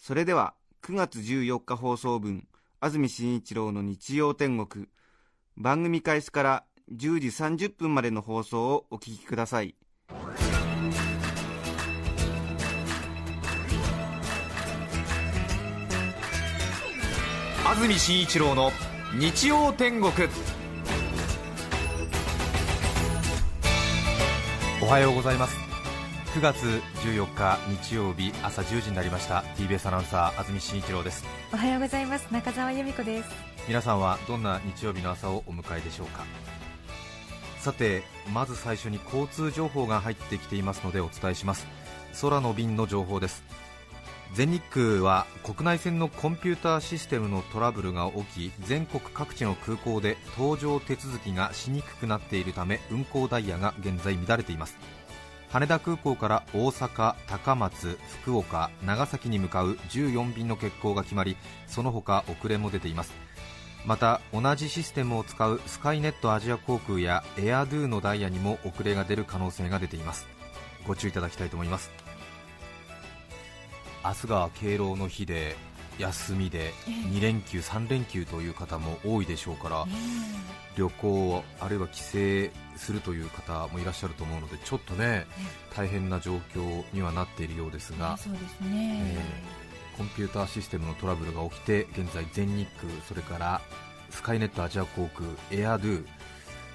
それでは9月14日放送分安住紳一郎の日曜天国番組開始から10時30分までの放送をお聞きください。安住紳一郎の日曜天国。おはようございます。9月14日日曜日朝10時になりました。TBS アナウンサー安住紳一郎です。おはようございます。中澤由美子です。皆さんはどんな日曜日の朝をお迎えでしょうか？さてまず最初に交通情報が入ってきていますのでお伝えします。空の便の情報です。全日空は国内線のコンピューターシステムのトラブルが起き全国各地の空港で搭乗手続きがしにくくなっているため運航ダイヤが現在乱れています羽田空港から大阪、高松、福岡、長崎に向かう14便の欠航が決まりその他遅れも出ています。また同じシステムを使うスカイネットアジア航空やエアドゥのダイヤにも遅れが出る可能性が出ています。ご注意いただきたいと思います。明日が敬老の日で休みで2連休、3連休という方も多いでしょうから旅行あるいは帰省するという方もいらっしゃると思うのでちょっとね大変な状況にはなっているようですが、そうですね、えーコンピューターシステムのトラブルが起きて現在全日空それからスカイネットアジア航空エアドゥ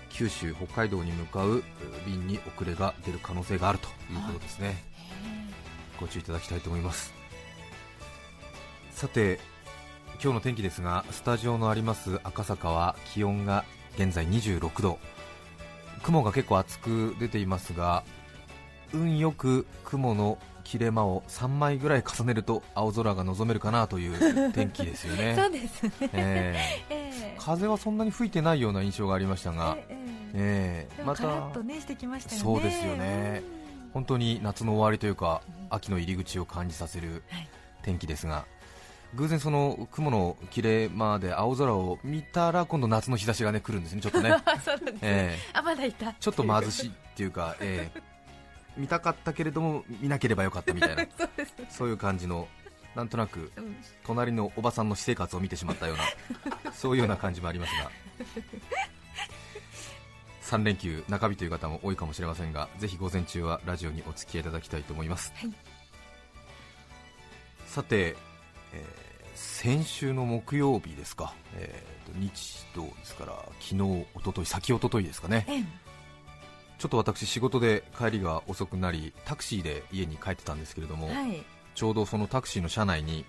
九州北海道に向かう便に遅れが出る可能性があるということですね。ご注意いただきたいと思いますさて今日の天気ですがスタジオのあります赤坂は気温が現在26度。雲が結構厚く出ていますが運よく雲の切れ間を3枚ぐらい重ねると青空が望めるかなという天気ですよね。そうですね、ええ。ーえ。風はそんなに吹いてないような印象がありましたが、ええ。えーまでもカラッたとねしてきましたよね。そうですよね。本当に夏の終わりというか秋の入り口を感じさせるはい。天気ですが偶然その雲の切れ間で青空を見たら今度夏の日差しがね来るんですねちょっとね、ね、えあまだいた。ーちょっと貧しいっていうか、えー見たかったけれども見なければよかったみたいな。そうですね。そういう感じのなんとなくうん。隣のおばさんの私生活を見てしまったような そういうような感じもありますが。3連休中日という方も多いかもしれませんがぜひ午前中はラジオにお付き合いいただきたいと思います、はい。さて、えー先週の木曜日ですか、えーと日土ですから昨日、一昨日先一昨日ですかね。ええ。ちょっと私仕事で帰りが遅くなりタクシーで家に帰ってたんですけれども、はい、ちょうどそのタクシーの車内に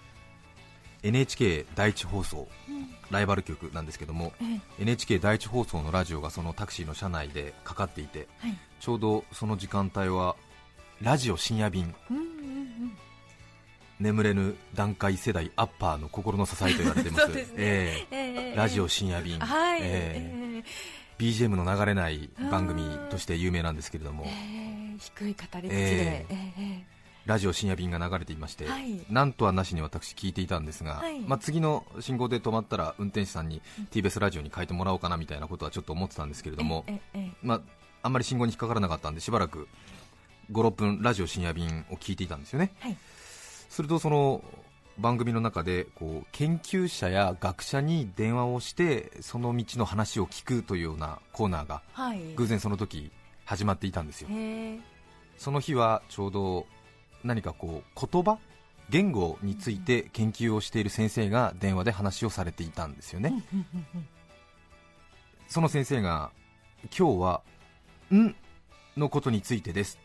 NHK 第一放送うん。ライバル局なんですけどもええ。NHK 第一放送のラジオがそのタクシーの車内でかかっていてはい。ちょうどその時間帯はラジオ深夜便眠れぬ段階世代アッパーの心の支えと言われています。ええ。ええラジオ深夜便、はい、ええ。ええ。BGM の流れない番組として有名なんですけれども。ええ低い語り口で、ええ。えラジオ深夜便が流れていまして、はい。なんとはなしに私聞いていたんですが、はい。まあ、次の信号で止まったら運転手さんに TBS ラジオに変えてもらおうかなみたいなことはちょっと思ってたんですけれども、まあ、あんまり信号に引っかからなかったんでしばらく56分ラジオ深夜便を聞いていたんですよね、はいするとその番組の中でこう研究者や学者に電話をしてその道の話を聞くというようなコーナーがはい。偶然その時始まっていたんですよ。へえその日はちょうど何かこう言葉言語について研究をしている先生が電話で話をされていたんですよね、その先生が今日は「ん」のことについてです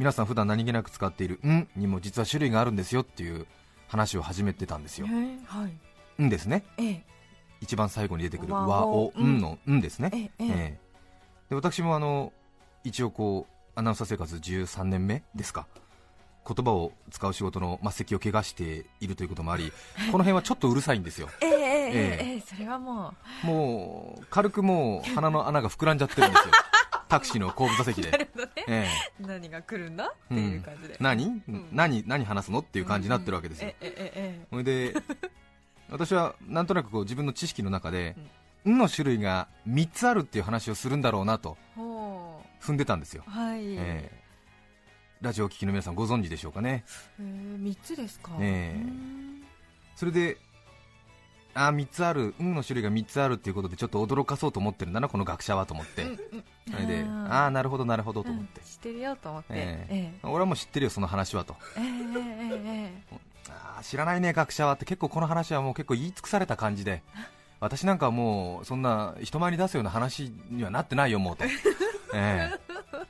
皆さん普段何気なく使っている「ん」にも実は種類があるんですよっていう話を始めてたんですよ。はい、んですね、ええ、一番最後に出てくる和「をん」の「ん」ですね。ええで私もあの一応こうアナウンサー生活13年目ですか。言葉を使う仕事の末席を怪我しているということもあり、この辺はちょっとうるさいんですよ、え、え、え、え、それはもう、もう軽くもう鼻の穴が膨らんじゃってるんですよ。タクシーの後部座席で。うなるほどね。え何が来るんだってえいう感じで、うん。何、ん。何？何話すのっていう感じになってるわけですよ、ええええそれで私はなんとなくこう自分の知識の中で「ん」の種類が3つあるっていう話をするんだろうなと踏んでたんですよ、うはい、ええ。ラジオを聴きの皆さんご存知でしょうかね。えー、3つですか、ええ。うん。それであ3つある「ん」の種類が3つあるっていうことでちょっと驚かそうと思ってるんだなこの学者はと思って、それでー。ああなるほどなるほどと思って。うん、知ってるよと思って、ええ。俺はもう知ってるよその話はと。あー知らないね学者はって結構この話はもう結構言い尽くされた感じで。私なんかはもうそんな人前に出すような話にはなってないよもうと、ええ。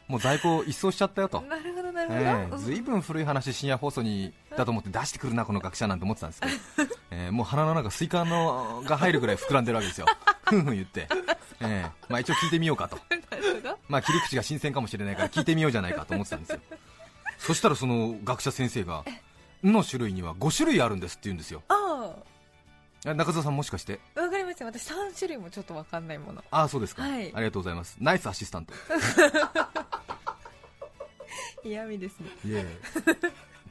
もう在庫一掃しちゃったよと。なるほどなるほど、ええ。ずいぶん古い話深夜放送にだと思って出してくるなこの学者なんて思ってたんですけど、ええもう鼻の中スイカのが入るぐらい膨らんでるわけですよ。ふんふん言って、ええまあ、一応聞いてみようかと。まあ切り口が新鮮かもしれないから聞いてみようじゃないかと思ってたんですよ。そしたらその学者先生が「ん」の種類には5種類あるんですって言うんですよ。あえ中澤さんもしかして？あわかりました。私3種類もちょっとわかんないもの。ああそうですか、はい。ありがとうございます。ナイスアシスタント。嫌味ですね。いえ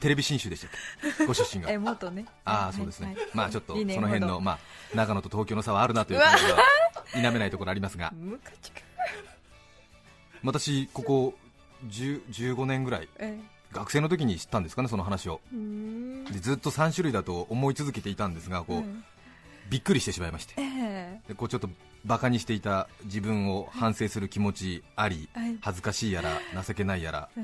テレビ新州でしたっけ？ご出身が。え元ね。ああそうですね、はい。はいまあちょっとその辺の、まあ、長野と東京の差はあるなという感じは否めないところありますが。ムカチか私ここ10 15年ぐらいえ学生の時に知ったんですかねその話を。えうーん。でずっと3種類だと思い続けていたんですがこう、うん。びっくりしてしまいまして。えでこうちょっとバカにしていた自分を反省する気持ちありえはい。恥ずかしいやら情けないやらはい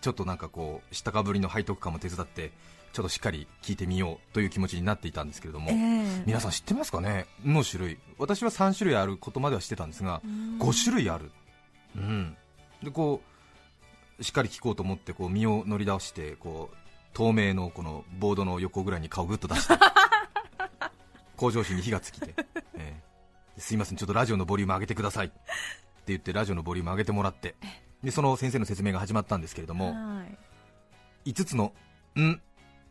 ちょっとなんかこう下かぶりの背徳感も手伝ってちょっとしっかり聞いてみようという気持ちになっていたんですけれども、ええ。皆さん知ってますかね？の種類。私は3種類あることまでは知ってたんですがうん。5種類ある。うん。でこうしっかり聞こうと思ってこう身を乗り出してこう透明のこのボードの横ぐらいに顔をグッと出して 向上心に火がつきて、ええ。すいません。ちょっとラジオのボリューム上げてくださいって言ってラジオのボリューム上げてもらってでその先生の説明が始まったんですけれどもはい。5つの「ん」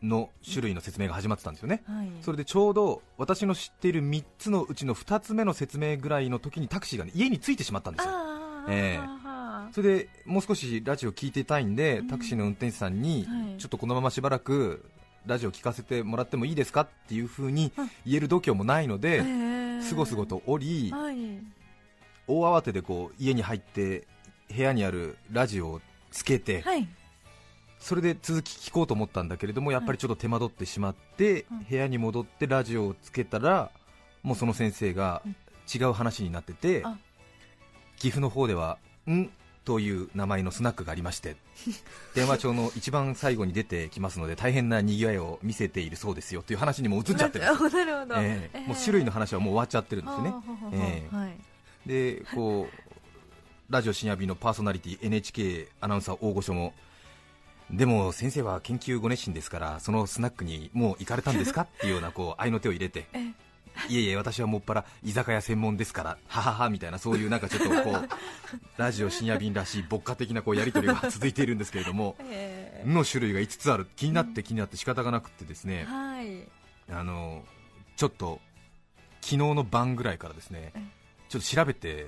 の種類の説明が始まってたんですよね。はい。それでちょうど私の知っている3つのうちの2つ目の説明ぐらいの時にタクシーが、ね、家に着いてしまったんですよ。ええ。あそれでもう少しラジオ聞いてたいんで、うん。タクシーの運転手さんに、はい。ちょっとこのまましばらくラジオ聞かせてもらってもいいですかっていう風にうん。言える度胸もないのえで、えすごすごと降り、はい。大慌てでこう家に入って部屋にあるラジオをつけて、はい。それで続き聞こうと思ったんだけれどもやっぱりちょっと手間取ってしまって、うん。部屋に戻ってラジオをつけたらもうその先生がうん違う話になってて、あ。岐阜の方では「ん」という名前のスナックがありまして 電話帳の一番最後に出てきますので大変なにぎわいを見せているそうですよという話にも移っちゃってる なるほど、ええ。もう種類の話はもう終わっちゃってるんですよね。はい。でこうラジオ深夜便のパーソナリティ NHK アナウンサー大御所も。でも先生は研究ご熱心ですからそのスナックにもう行かれたんですか？っていうようなこう合いの手を入れて。えいえいえ私はもっぱら居酒屋専門ですからはははみたいなそういうなんかちょっとこうラジオ深夜便らしい牧歌的なこうやり取りが続いているんですけれどもえの種類が5つある。気になって気になって仕方がなくってですね。はい。あのちょっと昨日の晩ぐらいからですねえ。ちょっと調べて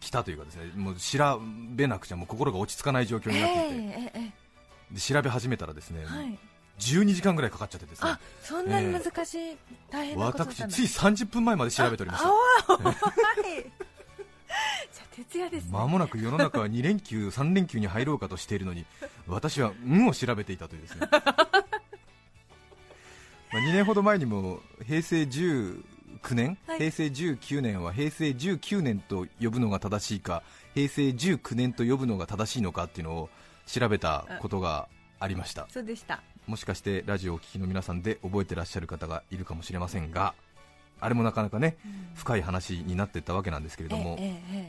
きたというかですねもう調べなくちゃもう心が落ち着かない状況えになっていて、ええで調べ始めたらですね、えはい。12時間ぐらいかかっちゃってですね。あそんなに難しい、大変なことだったんだ。私つい30分前まで調べておりましあたわおはい。じゃあ徹夜ですね。まもなく世の中は2連休3連休に入ろうかとしているのに私は「運を調べていたというですね。まあ2年ほど前にも平成19年、はい。平成19年は平成19年と呼ぶのが正しいか？平成19年と呼ぶのが正しいのかっていうのを調べたことがありました。そうでした。もしかしてラジオをお聞きの皆さんで覚えてらっしゃる方がいるかもしれませんがあれもなかなかね深い話になっていったわけなんですけれども、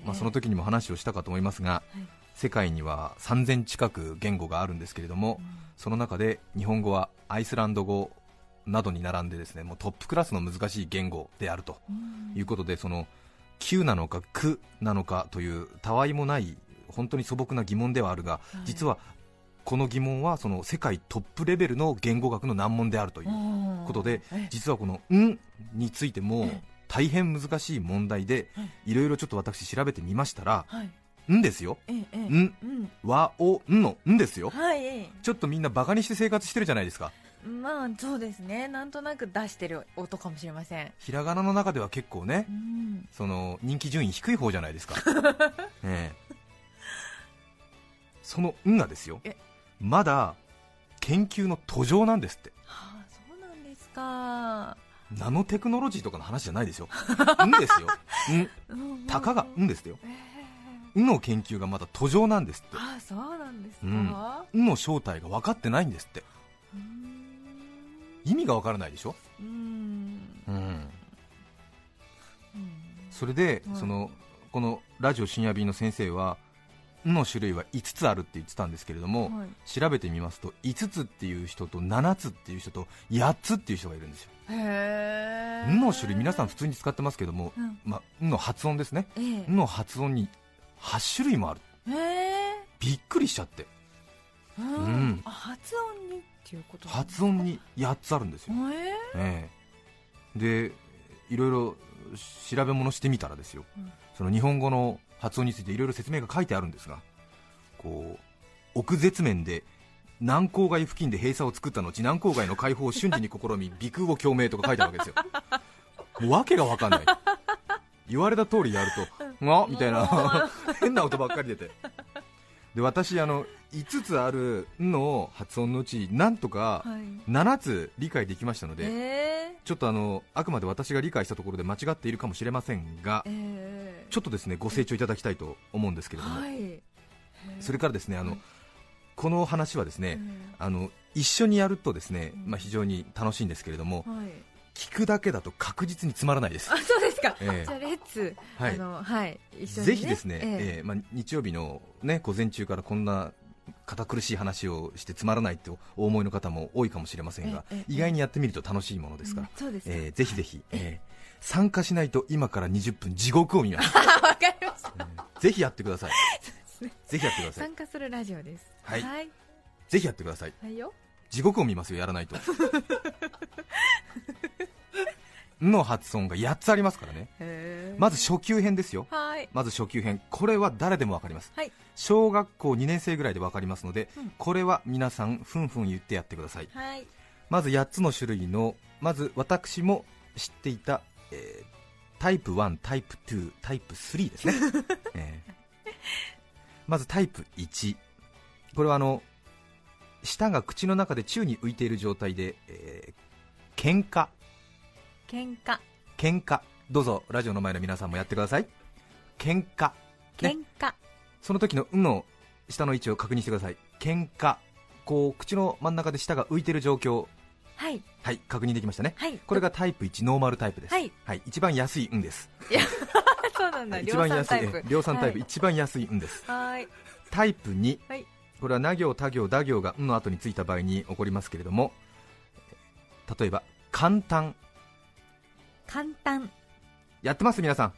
まあ、その時にも話をしたかと思いますが、はい。世界には3000近く言語があるんですけれども、その中で日本語はアイスランド語などに並んでですねもうトップクラスの難しい言語であるとうん。いうことで、その9なのか9なのかというたわいもない本当に素朴な疑問ではあるが、い。実はこの疑問はその世界トップレベルの言語学の難問であるというこことでえ実はこの「ん」についてもええ。大変難しい問題でいろいろちょっと私調べてみましたらはい「ん」ですよ。えええ「え。ん」うん。和おんの「ん」ですよ。はいちょっとみんなバカにして生活してるじゃないですかまあそうですね。なんとなく出してる音かもしれません。ひらがなの中では結構ねうん。その人気順位低い方じゃないですか、え え。その「ん」がですよ。え。まだ研究の途上なんですって。はあそうなんですか。ナノテクノロジーとかの話じゃないですよ「ん」ですよ「ん」たかが「ん」ですよ。ええ「ん」の研究がまだ途上なんですって。ああそうなんですか、うん「ん」の正体が分かってないんですって意味が分からないでしょ、うーん。うん、うん。それで、はい。そのこのラジオ深夜便の先生は「ん」の種類は5つあるって言ってたんですけれども、はい。調べてみますと5つっていう人と7つっていう人と8つっていう人がいるんですよ「へえん」の種類皆さん普通に使ってますけどもうん「まあ、ん」の発音ですね。え「ん」の発音に8種類もある。びっくりしちゃって。ううん。発音発音に8つあるんですよ、ええええ。でいろいろ調べ物してみたらですよ、うん。その日本語の発音についていろいろ説明が書いてあるんですがこう奥絶面で南郊外付近で閉鎖を作った後南郊外の解放を瞬時に試み鼻腔を共鳴とか書いてあるわけですよ。もう訳が分かんない。言われた通りやると「が」みたいな。変な音ばっかり出て。で私あの5つある「ん」の発音のうちなんとかはい。7つ理解できましたので、ええちょっとあのあくまで私が理解したところで間違っているかもしれませんが、ええちょっとですねご清聴いただきたいと思うんですけれども、はい。それからですねあの、はい。この話はですね、うん。あの一緒にやるとですね、うん。まあ、非常に楽しいんですけれども、はい。聞くだけだと確実につまらないです。あ。そうですか、ええ。じゃあレッツ、はい。あのはい。一緒に、ね、ぜひですね、ええ。ええまあ、日曜日の、ね、午前中からこんな堅苦しい話をしてつまらないとお思いの方も多いかもしれませんが、ええええ意外にやってみると楽しいものですから、うんええぜひぜひ、ええ参加しないと今から20分地獄を見ます。あ わかりましたぜひやってください。ねぜひやってください参。加するラジオですはいはい、ぜひやってください。はいよ地獄を見ますよ、やらないと。の発音が8つありますからね。まず初級編ですよ。はいまず初級編。これは誰でもわかります。はい小学校2年生ぐらいでわかりますので、うんこれは皆さん、ふんふん言ってやってください。はいまず8つの種類の、まず私も知っていた、えータイプ1、タイプ2、タイプ3ですね。えーまずタイプ1。これはあの、舌が口の中で宙に浮いている状態で、えー、喧嘩、喧嘩喧嘩。どうぞ、ラジオの前の皆さんもやってください。喧嘩。ね喧嘩、その時の「ん」の下の位置を確認してください。喧嘩。こう、口の真ん中で舌が浮いている状況。はいはい、確認できましたね。はいこれがタイプ1ノーマルタイプです。はい、一番安い運です。そうなんだ一番安い量産タイプ量産タイプ、はい一番安い運です。はいタイプ2、はいこれはな行、他行、打行がんの後についた場合に起こりますけれども、例えば簡単、簡単。やってます皆さん。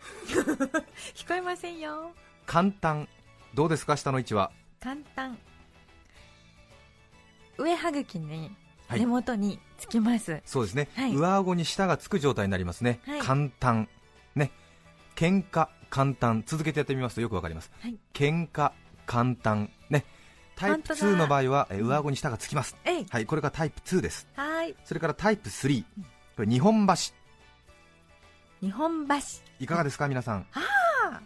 聞こえませんよ。簡単、どうですか下の位置は？簡単。上歯茎にはい。根元につきます、そうですね、はい。上顎に舌がつく状態になりますね。はい。簡単、ね、喧嘩、簡単、続けてやってみますとよくわかります。はい。喧嘩、簡単、ね、タイプ本当だ2の場合はえ上顎に舌がつきます。はい、これがタイプ2です。はい。それからタイプ3、これ日本橋、日本橋。いかがですか、皆さん？あ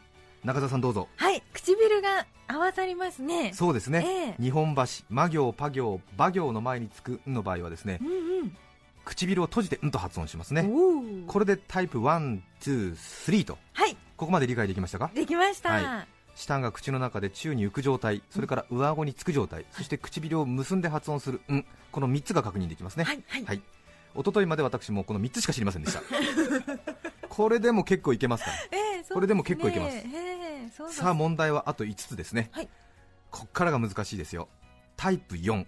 中澤さんどうぞ。はい唇が合わさりますね。そうですね、ええ。日本橋、魔行、パ行、馬行の前につくんの場合はですねう、ん唇を閉じてんと発音しますうん、ね。これでタイプ1、2、3と、はい。ここまで理解できましたか？できました、は舌が口の中で宙に浮く状態、それから上顎につく状態、そして唇を結んで発音する、ん、この3つが確認できますね。はいはい。はい。一昨日まで私もこの3つしか知りませんでした。これでも結構いけますから。ええそうこれでも結構いけます。ねええそうです。さあ問題はあと5つですね。はい。こっからが難しいですよ。タイプ4。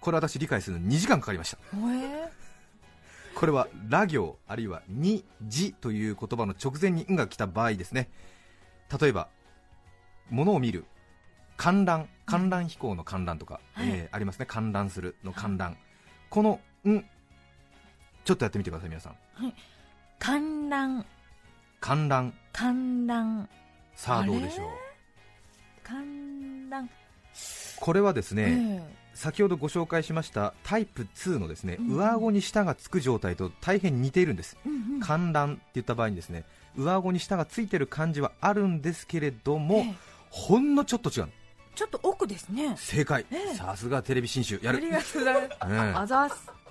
これ私理解するのに2時間かかりました。え。これはラ行あるいはにじという言葉の直前にんが来た場合ですね。例えば、物を見る、観覧。観覧飛行の観覧とか、はい。えーありますね。観覧するの観覧。この「ん」ちょっとやってみてください皆さん観覧。観覧。観覧。さあどうでしょう？観覧。これはですね、え先ほどご紹介しましたタイプ2のですね、うん。上顎に舌がつく状態と大変似ているんです、えうんうん。観覧って言った場合にですね上顎に舌がついてる感じはあるんですけれども、ええ。ほんのちょっと違うちょっと奥ですね。正解、ええ。さすがテレビ新種やる。あり、がとうございます。え。あざーす。え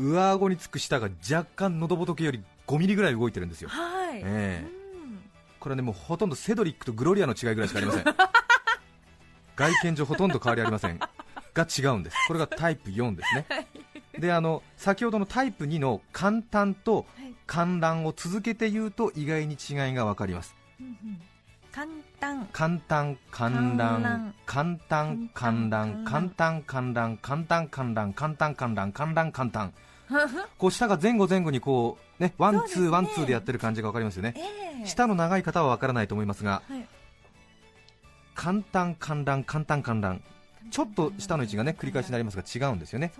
上顎につく舌が若干喉仏より5ミリぐらい動いてるんですよ。はい、ええ。うん。これはねもうほとんどセドリックとグロリアの違いぐらいしかありません。外見上ほとんど変わりありません。が違うんです。これがタイプ4ですね。であの先ほどのタイプ2の簡単とはい。観覧を続けて言うと意外に違いが分かります。うんうん。簡単。簡単観覧簡単。観覧簡単観覧簡単観覧簡単観覧簡単簡単 こう舌が前後前後にこうねワンツーワンツーでやってる感じが分かりますよね。ええ。舌の長い方は分からないと思いますがはい簡単観覧簡単。観覧ちょっと下の位置がね繰り返しになりますが違うんですよね。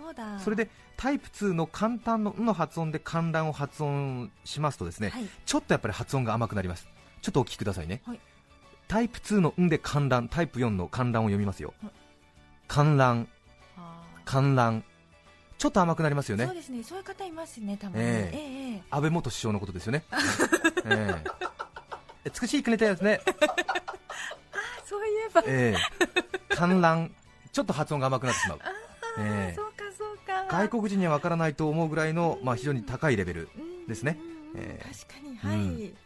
それでタイプ2の簡単の「ん」の発音で観覧を発音しますとですね、はい。ちょっとやっぱり発音が甘くなります。ちょっとお聞きくださいね、はい。タイプ2の「ん」で観覧タイプ4の観覧を読みますよ、はい。観覧観覧ちょっと甘くなりますよね。そうですね。そういう方いますねたまに、ええ。ええええ。安倍元首相のことですよね、ええ。美しい国ですね、あそういえば、ええ。観覧。ちょっと発音が甘くなってしまう。ええ。そうかそうか。外国人には分からないと思うぐらいの、まあ、非常に高いレベルうんですねうんうん。ええ。確かにはい、うん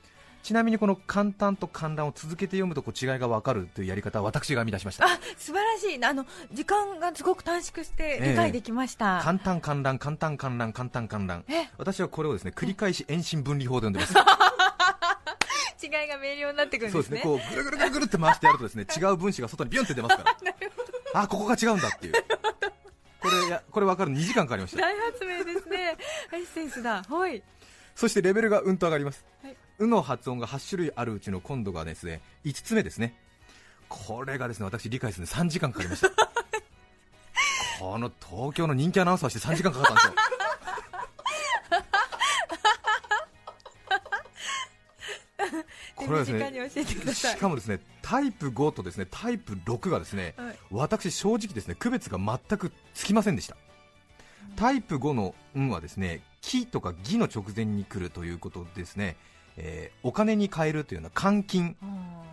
ちなみにこの簡単と観覧を続けて読むとこう違いが分かるというやり方は私が編み出しました。あ素晴らしい。あの時間がすごく短縮して理解できました、簡単観覧簡単観覧簡単。観覧え？私はこれをですね繰り返し遠心分離法で読んでます。違いが明瞭になってくるんそうでねですすねこうぐるぐるぐるぐるって回してやるとですね 違う分子が外にビュンって出ますから。あここが違うんだっていう。これやこれ分かるの2時間かかりました大発明ですね。エッセンスだ。はい。そしてレベルがうんと上がります、はいうの発音が8種類あるうちの今度がですね5つ目ですね。これがですね私理解するのに3時間かかりました。この東京の人気アナウンサーして3時間かかったんですよ。これはですねしかもですねタイプ5とですねタイプ6がですねはい。私正直ですね区別が全くつきませんでした。タイプ5の「ん」はですね「き」とか「ぎ」の直前に来るということですね、えーお金に換えるというような換金。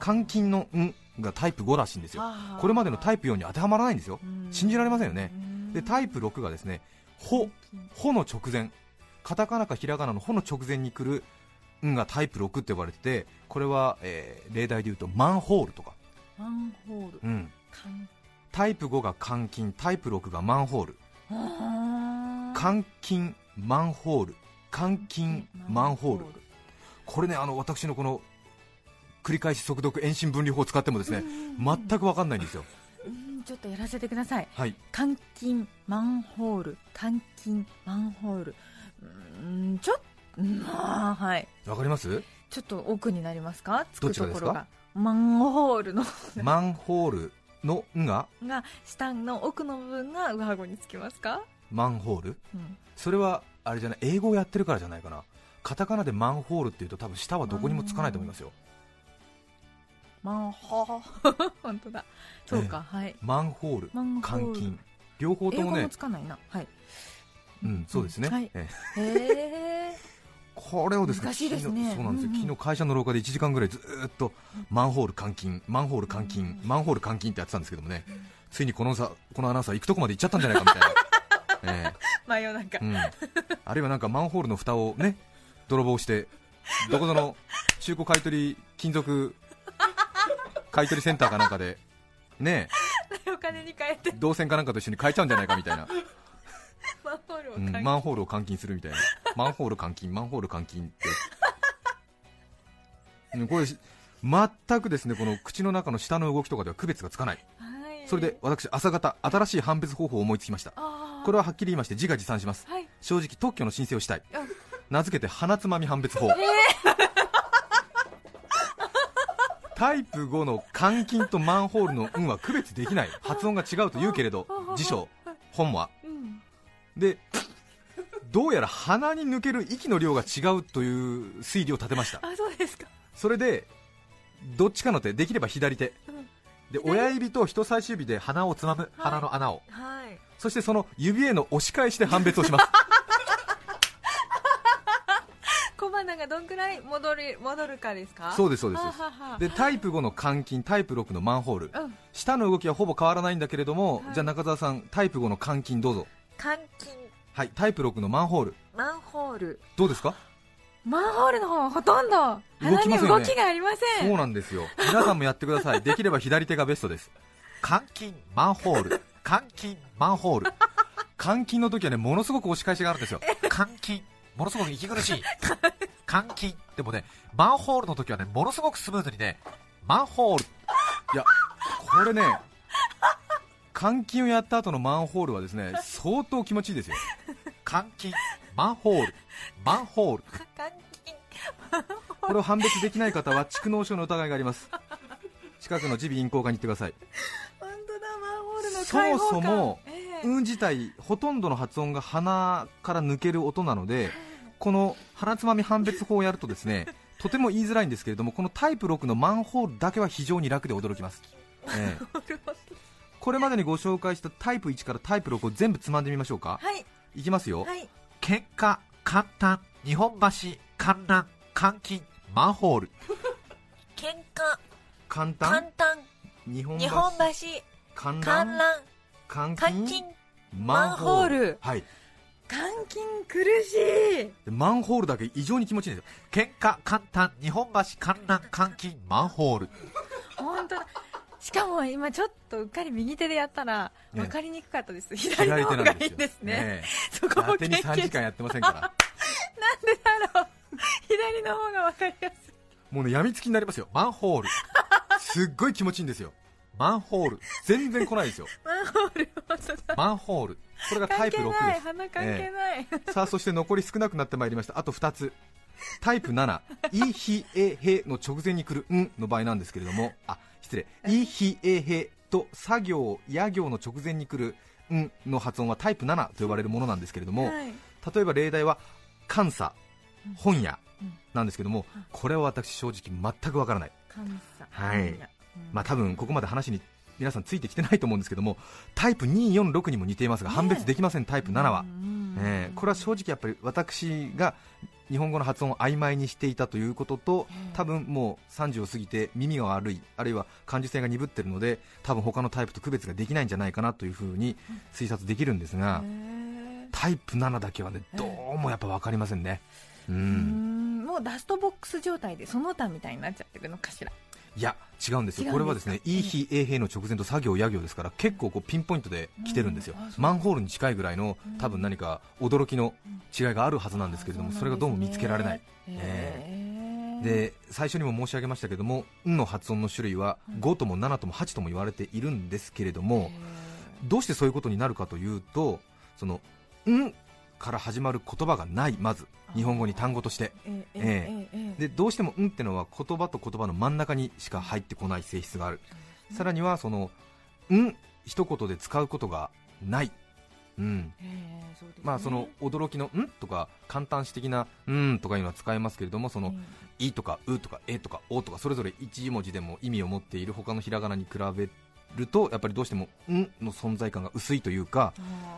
換金の「ん」がタイプ5らしいんですよ。これまでのタイプ4に当てはまらないんですよ。信じられませんよね。でタイプ6がですね「ほ」「ほ」の直前。カタカナかひらがなの「ほ」の直前に来る「ん」がタイプ6って呼ばれててこれは、えー例題で言うとマンホールとか、マンホール。うん、タイプ5が換金タイプ6がマンホール。あ。ー換金マンホール。換金マンホールこれねあの私のこの繰り返し速読遠心分離法を使ってもですね全く分かんないんですよ。うんちょっとやらせてください。はい。換金マンホール。換金マンホール。うんちょっうんあーはい。わかります？ちょっと奥になりますか？つくどっちがですか？ところが。マンホールの。マンホールの「ん」が？が下の奥の部分が上顎につきますか、マンホール？うん、それはあれじゃない英語をやってるからじゃないかなカタカナでマンホールっていうと多分下はどこにもつかないと思いますよ。マンホー 本当だ。そうか、はい。マンホールマンホール。換金両方ともね。つかないな。はい。うんそうですね、はい。ええ。へえこれをですね難しいですね。昨日そうなんですよ、うんうん昨日会社の廊下で1時間ぐらいずーっとマンホール監禁マンホール監禁マンホール監禁ってやってたんですけどもね、ついにこのさこのアナウンサー行くとこまで行っちゃったんじゃないかみたいな、え真夜中え うん、あるいはなんかマンホールの蓋をね泥棒してどこぞの中古買取金属買取センターかなんかでねお金に変えて。銅線かなんかと一緒に変えちゃうんじゃないかみたいな、マンホールをうんマンホールを監禁するみたいな。マンホール監禁マンホール監禁って。うんこれ全くですねこの口の中の下の動きとかでは区別がつかない。はい。それで私朝方新しい判別方法を思いつきました。これははっきり言いまして自画自賛します。はい。正直特許の申請をしたい。あ名付けて鼻つまみ判別法。タイプ5の監禁とマンホールの運は区別できない。発音が違うと言うけれど辞書本は。うんでどうやら鼻に抜ける息の量が違うという推理を立てました。あそうですか。それでどっちかの手できれば左手。うん。で親指と人差し指で鼻をつまむ鼻の穴を。はい。そしてその指への押し返しで判別をします小鼻がどんくらい戻る戻るかですか？そうですそうです。でタイプ5の監禁タイプ6のマンホール。うん。下の動きはほぼ変わらないんだけれども、はい。じゃあ中澤さんタイプ5の監禁どうぞ。監禁。はいタイプ6のマンホール。マンホール。どうですか？マンホールの方はほとんど。鼻に動きませんよね。動きがありません。そうなんですよ。皆さんもやってください。できれば左手がベストです。監禁マンホール。監禁マンホール。監禁の時はねものすごく押し返しがあるんですよ。監禁。ものすごく息苦しい 監禁でもねマンホールの時はねものすごくスムーズにねマンホール。いやこれね監禁をやった後のマンホールはですね相当気持ちいいですよ。監禁マンホール。マンホール。これを判別できない方は蓄膿症の疑いがあります。近くの耳鼻咽喉科に行ってください。本当だマンホールのそも開放感。そもええ。運自体ほとんどの発音が鼻から抜ける音なのでこの鼻つまみ判別法をやるとですねとても言いづらいんですけれどもこのタイプ6のマンホールだけは非常に楽で驚きます、ええ。これまでにご紹介したタイプ1からタイプ6を全部つまんでみましょうか。はい。いきますよ、はい。喧嘩簡単日本橋観覧監禁マンホール。喧嘩。簡簡単。単日本日本橋橋観観覧覧監禁マンホール。はい監禁苦しい。でマンホールだけ異常に気持ちいいんですよ。喧嘩簡単日本橋観覧監禁マンホール。本当だ。しかも今ちょっとうっかり右手でやったらね。分かりにくかったです、左の方がいいですね。えそこもえ当てに3時間やってませんから。なんでだろう。左の方が分かりやすい。もうねやみつきになりますよ。マンホール。すっごい気持ちいいんですよ。マンホール。全然来ないですよ。マンホールマンホールこれがタイプ関係6ないです鼻関係ない、さあそして残り少なくなってまいりました。あと2つ。タイプ7イヒエヘの直前に来るんの場合なんですけれども。あ失礼。イヒエヘと作業や行の直前に来るんの発音はタイプ7と呼ばれるものなんですけれども、はい。例えば例題は監査本屋うんなんですけども。これは私正直全くわからない。監査はい。うん。まあ多分ここまで話に皆さんついてきてないと思うんですけどもタイプ246にも似ていますが判別できませんタイプ7は。う、んえーこれは正直やっぱり私が日本語の発音を曖昧にしていたということと多分もう30を過ぎて耳が悪いあるいは感受性が鈍ってるので多分他のタイプと区別ができないんじゃないかなというふうに推察できるんですがタイプ7だけはねどうもやっぱ分かりませんね。ううんんもうダストボックス状態でその他みたいになっちゃってるのかしらいや違うんですよ。これはですねいい日衛兵の直前と作業や行ですから結構こうピンポイントで来てるんですよ。マンホールに近いぐらいのうん。多分何か驚きの違いがあるはずなんですけれどもあそれがどうも見つけられない。へーで最初にも申し上げましたけども「ん」の発音の種類は5とも7とも8とも言われているんですけれどもどうしてそういうことになるかというとその「ん」から始まる言葉がないまず。日本語に単語として。えーえーえでどうしても「ん」ってのは言葉と言葉の真ん中にしか入ってこない性質がある。さらにはその「ん」一言で使うことがない、うん。へーね。まあ、その驚きの「ん」とか簡単詞的な「ん」とかいうのは使えますけれどもそのうん「い」とか「う」とか「え」とか「お」とかそれぞれ一文字でも意味を持っている他のひらがなに比べるとやっぱりどうしても「ん」の存在感が薄いというか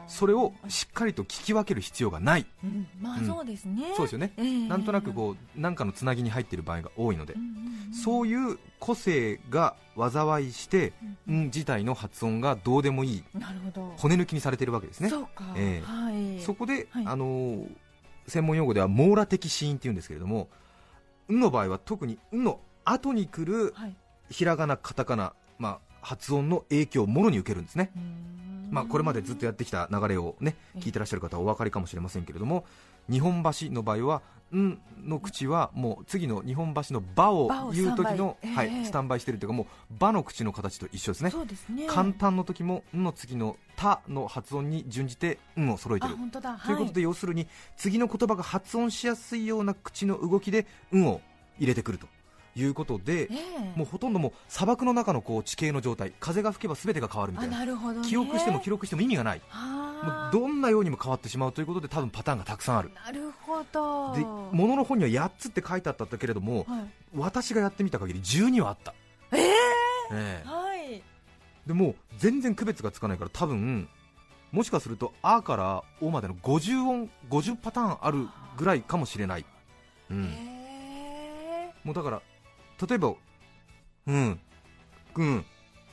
それをしっかりと聞き分ける必要がない、うん。まあうん。そうですね。そうですよね、えーなんとなくこう何かのつなぎに入っている場合が多いのでう、んうんそういう個性が災いして「ん」自体の発音がどうでもいいなるほど。骨抜きにされているわけですね。そうか。ええ。はい。そこで、はい。あのー専門用語では網羅的死因っていうんですけれども「ん」の場合は特に「ん」の後に来るはい。ひらがな、カタカナ、まあ、発音の影響をもろに受けるんですね、まあ、これまでずっとやってきた流れを、ね、聞いてらっしゃる方はお分かりかもしれませんけれども日本橋の場合は「ん」の口はもう次の日本橋の「ば」を言う時のスタンバイ。ええ。はい、スタンバイしてるというかもう「ば」の口の形と一緒ですね。簡単の時も「ん」の次の「た」の発音に準じて「ん」を揃えてる。ということで、要するに次の言葉が発音しやすいような口の動きで「ん」を入れてくるということでええ。もうほとんどもう砂漠の中のこう地形の状態風が吹けば全てが変わるみたあいな。な記憶しても記録しても意味がない。もはあうどんなようにも変わってしまうということで多分パターンがたくさんある。なるほど。で物の本には8つって書いてあったんだけれどもはい、私がやってみた限り12はあった、ええええ。はい。でもう全然区別がつかないから多分もしかすると「あ」から「お」までの50音50パターンあるぐらいかもしれない、うん、もうだから例えば「うん」「うん」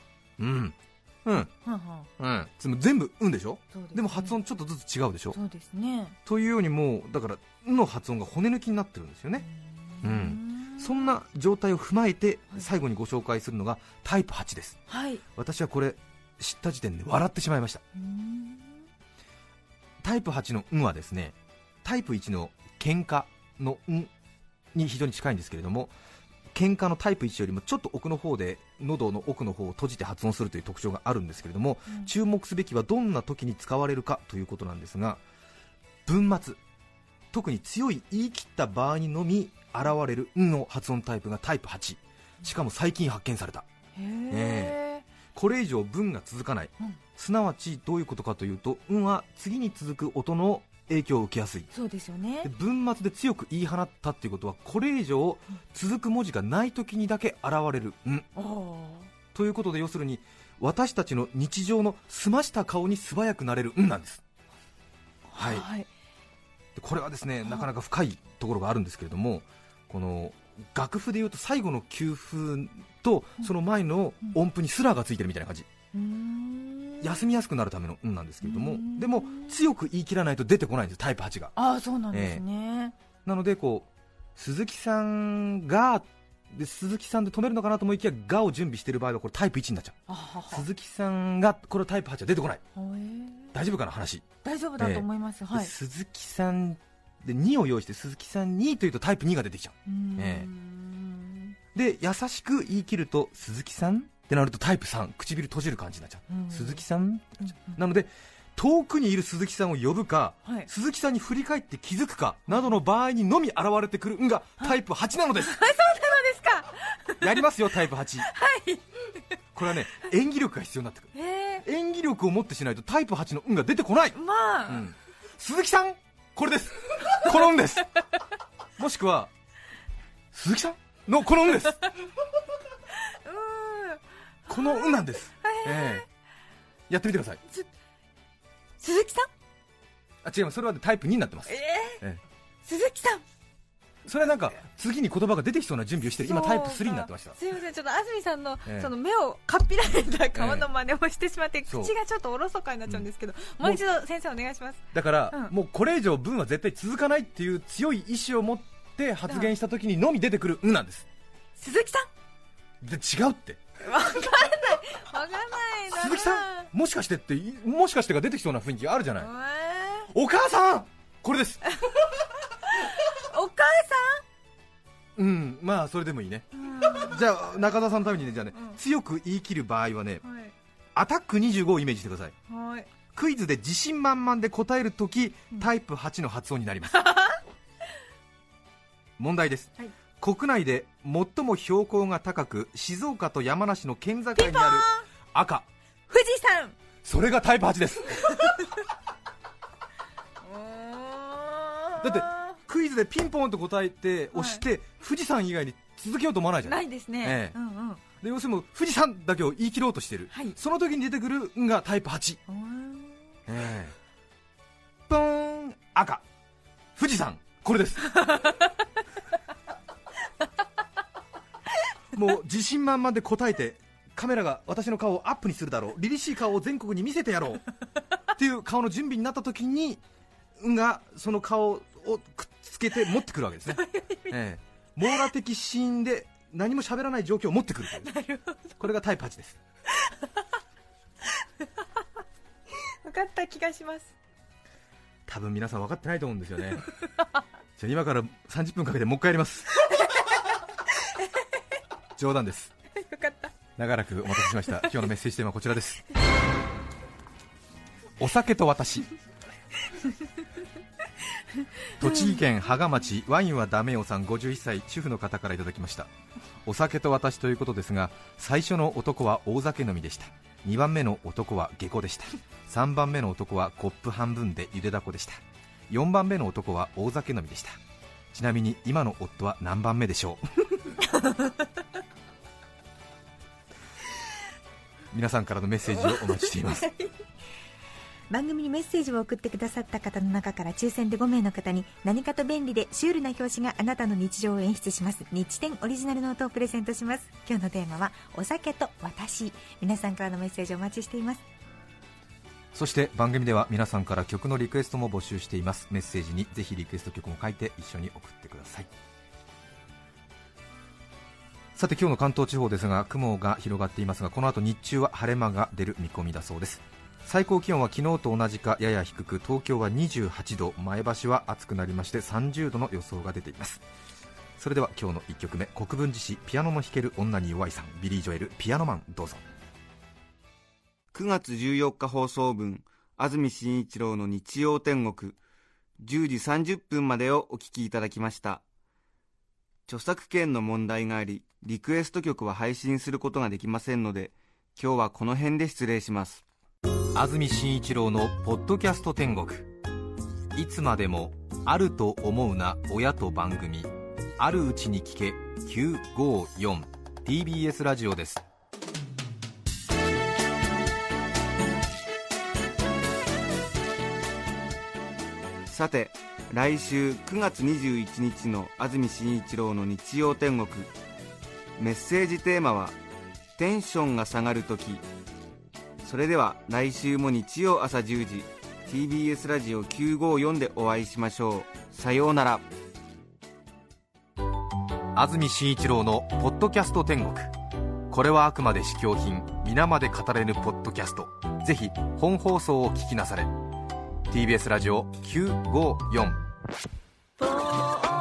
「うん」「うん」はんはん「うん」全部「うん」でしょ？ですね。でも発音ちょっとずつ違うでしょ？そうですね。というようにもうだから「ん」の発音が骨抜きになってるんですよね。ううん。そんな状態を踏まえてはい。最後にご紹介するのがタイプ8です。はい。私はこれ知った時点で笑ってしまいました。うん。タイプ8の「ん」はですねタイプ1の喧嘩の「ん」に非常に近いんですけれども喧嘩のタイプ1よりもちょっと奥の方で喉の奥の方を閉じて発音するという特徴があるんですけれどもうん。注目すべきはどんな時に使われるかということなんですが文末特に強い言い切った場合にのみ現れる「ん」の発音タイプがタイプ8しかも最近発見された。へえ。これ以上文が続かない、うん。すなわちどういうことかというと「ん」は次に続く音の影響を受けやすい。そうですよね。で文末で強く言い放ったっていうことはこれ以上続く文字がない時にだけ現れる「ん。おお」ということで要するに私たちの日常の澄ました顔に素早くなれる「ん」なんです。はい。はい。でこれはですねなかなか深いところがあるんですけれどもこの楽譜でいうと最後の休符とその前の音符にスラーがついてるみたいな感じ。うーん休みやすくなるための「ん」なんですけれどもうん。でも強く言い切らないと出てこないんですタイプ8が。ああそうなんですね、なのでこう鈴木さんがで鈴木さんで止めるのかなと思いきや「が」を準備している場合はこれタイプ1になっちゃう。鈴木さんがこれタイプ8は出てこない。ほえ大丈夫かな話、大丈夫だと思います、はい。で鈴木さんで2を用意して鈴木さん2というとタイプ2が出てきちゃう。で優しく言い切ると鈴木さんってなるとタイプ3唇閉じる感じになっちゃう、うん。鈴木さんうんう。ん。なので遠くにいる鈴木さんを呼ぶか、はい。鈴木さんに振り返って気づくかなどの場合にのみ現れてくるんがタイプ8なのです、そうなのですか。やりますよタイプ8これはね演技力が必要になってくる。え演技力を持ってしないとタイプ8の「ん」が出てこない、ー、まあ、うん。鈴木さんこれです。この「ん」です。もしくは鈴木さんのこの「ん」です。うこの「ん」なんです、ええ。やってみてください。ーん鈴木さん？あ違います。それは、ね、タイプ2になってます。え、え。えー、鈴木さん。それはなんか次に言葉が出てきそうな準備をしてる。今タイプ3になってました。すいません。ちょっと安住さんの、ええ。その目をかっぴられた顔の真似をしてしまって、そう。口がちょっとおろそかになっちゃうんですけど、もう一度先生お願いします。だから、うん。もうこれ以上文は絶対続かないっていう強い意志を持って発言した時にのみ出てくる「ん」なんです。鈴木さん？で違うってわかんない。わかんないな。鈴木さんもしかしてっていもしかしてが出てきそうな雰囲気があるじゃない。えお母さんこれです。ー お母うんまあそれでもいいね。じゃあ中澤さんのためにねじゃあね、うん。強く言い切る場合はねはい。アタック25をイメージしてください。はい。クイズで自信満々で答えるとき、うん。タイプ8の発音になります。問題です、はい国内で最も標高が高く静岡と山梨の県境にある赤。富士山。それがタイプ8です。だってクイズでピンポンと答えて押して、富士山以外に続けようと思わないじゃなないいですね、ええ。うんうん。で要するに富士山だけを言い切ろうとしてる、はい。その時に出てくる「ん」がタイプ8うんええ。ポーン。赤。富士山。これです もう自信満々で答えてカメラが私の顔をアップにするだろう。凛々しい顔を全国に見せてやろう。っていう顔の準備になった時に「ん」がその顔をくっつけて持ってくるわけですね、ええ。網羅的シーンで何も喋らない状況を持ってくるという。これがタイプ8です。分かった気がします。多分皆さん分かってないと思うんですよね。じゃあ今から30分かけてもう一回やります冗談です。よかった。長らくお待たせしました。今日のメッセージテーマはこちらです。お酒と私。栃木県芳賀町ワインはダメよさん51歳主婦の方からいただきました。お酒と私ということですが最初の男は大酒飲みでした。2番目の男は下戸でした。3番目の男はコップ半分でゆでだこでした。4番目の男は大酒飲みでした。ちなみに今の夫は何番目でしょう？皆さんからのメッセージをお待ちしています。番組にメッセージを送ってくださった方の中から抽選で5名の方に何かと便利でシュールな表紙があなたの日常を演出します。日展オリジナルノートをプレゼントします。今日のテーマはお酒と私。皆さんからのメッセージをお待ちしています。そして番組では皆さんから曲のリクエストも募集しています。メッセージにぜひリクエスト曲も書いて一緒に送ってくださいさて今日の関東地方ですが雲が広がっていますがこの後日中は晴れ間が出る見込みだそうです。最高気温は昨日と同じかやや低く東京は28度前橋は暑くなりまして30度の予想が出ています。それでは今日の1曲目国分寺市ピアノの弾ける女に弱いさんビリー・ジョエルピアノマンどうぞ。9月14日放送分安住紳一郎の日曜天国。10時30分までをお聞きいただきました。著作権の問題がありリクエスト曲は配信することができませんので今日はこの辺で失礼します。安住紳一郎の「ポッドキャスト天国」いつまでもあると思うな親と番組。あるうちに聞け。954TBS ラジオです。さて来週9月21日の安住紳一郎の日曜天国。メッセージテーマは「テンションが下がるとき」それでは来週も日曜朝10時 TBS ラジオ954でお会いしましょう。さようなら。安住紳一郎の「ポッドキャスト天国」これはあくまで試供品皆まで語れぬポッドキャスト。ぜひ本放送を聞きなされ。TBS ラジオ954